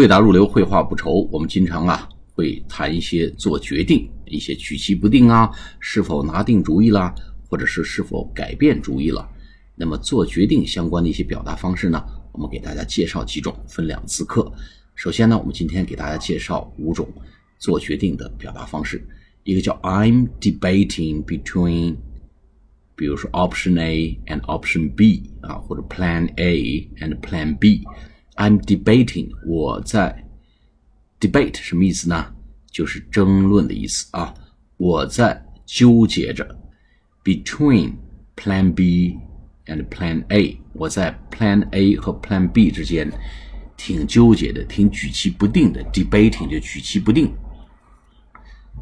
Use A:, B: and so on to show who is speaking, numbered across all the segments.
A: 对答如流，绘画不愁。我们经常啊会谈一些做决定，一些举棋不定啊，是否拿定主意啦，或者是是否改变主意了。那么做决定相关的一些表达方式呢，我们给大家介绍几种，分两次课。首先呢，我们今天给大家介绍五种做决定的表达方式。一个叫 I'm debating between，比如说 option A and option B 啊，或者 Plan A and Plan B。I'm debating，我在 debate 什么意思呢？就是争论的意思啊。我在纠结着 between Plan B and Plan A，我在 Plan A 和 Plan B 之间挺纠结的，挺举棋不定的。debating 就举棋不定，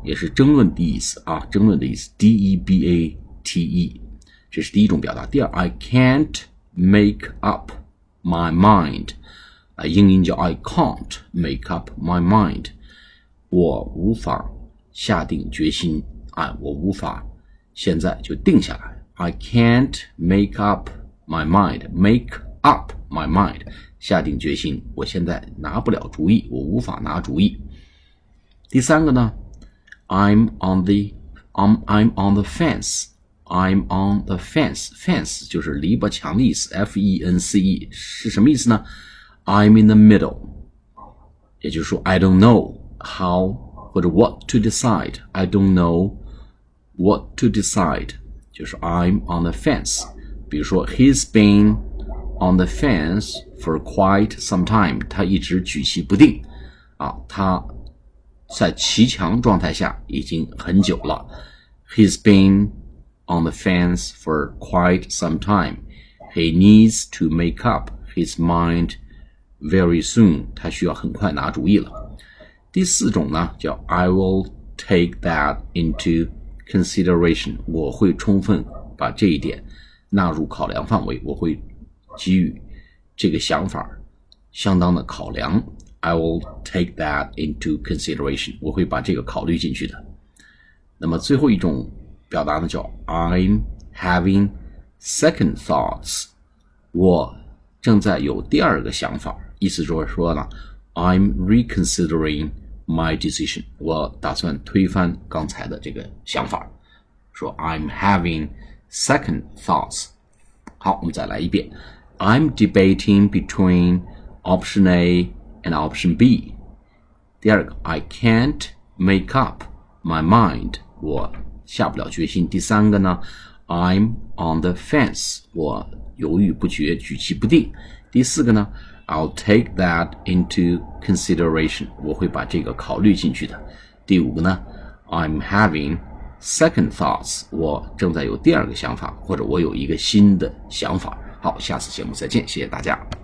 A: 也是争论的意思啊，争论的意思。D E B A T E，这是第一种表达。第二，I can't make up my mind。啊，英音叫 I can't make up my mind，我无法下定决心啊，我无法现在就定下来。I can't make up my mind，make up my mind，下定决心，我现在拿不了主意，我无法拿主意。第三个呢，I'm on the，I'm I'm on the fence，I'm on the fence，fence 就是篱笆墙的意思，F E N C E 是什么意思呢 ？I'm in the middle，也就是说，I don't know how 或者 what to decide。I don't know what to decide，就是 I'm on the fence。比如说，He's been on the fence for quite some time。他一直举棋不定啊，他在骑墙状态下已经很久了。He's been on the fence for quite some time. He needs to make up his mind Very soon，他需要很快拿主意了。第四种呢，叫 I will take that into consideration。我会充分把这一点纳入考量范围，我会给予这个想法相当的考量。I will take that into consideration。我会把这个考虑进去的。那么最后一种表达呢，叫 I'm having second thoughts。我正在有第二个想法。意思就是说呢，I'm reconsidering my decision，我打算推翻刚才的这个想法。说 I'm having second thoughts。好，我们再来一遍。I'm debating between option A and option B。第二个，I can't make up my mind，我下不了决心。第三个呢，I'm on the fence，我犹豫不决，举棋不定。第四个呢 ？I'll take that into consideration，我会把这个考虑进去的。第五个呢，I'm having second thoughts，我正在有第二个想法，或者我有一个新的想法。好，下次节目再见，谢谢大家。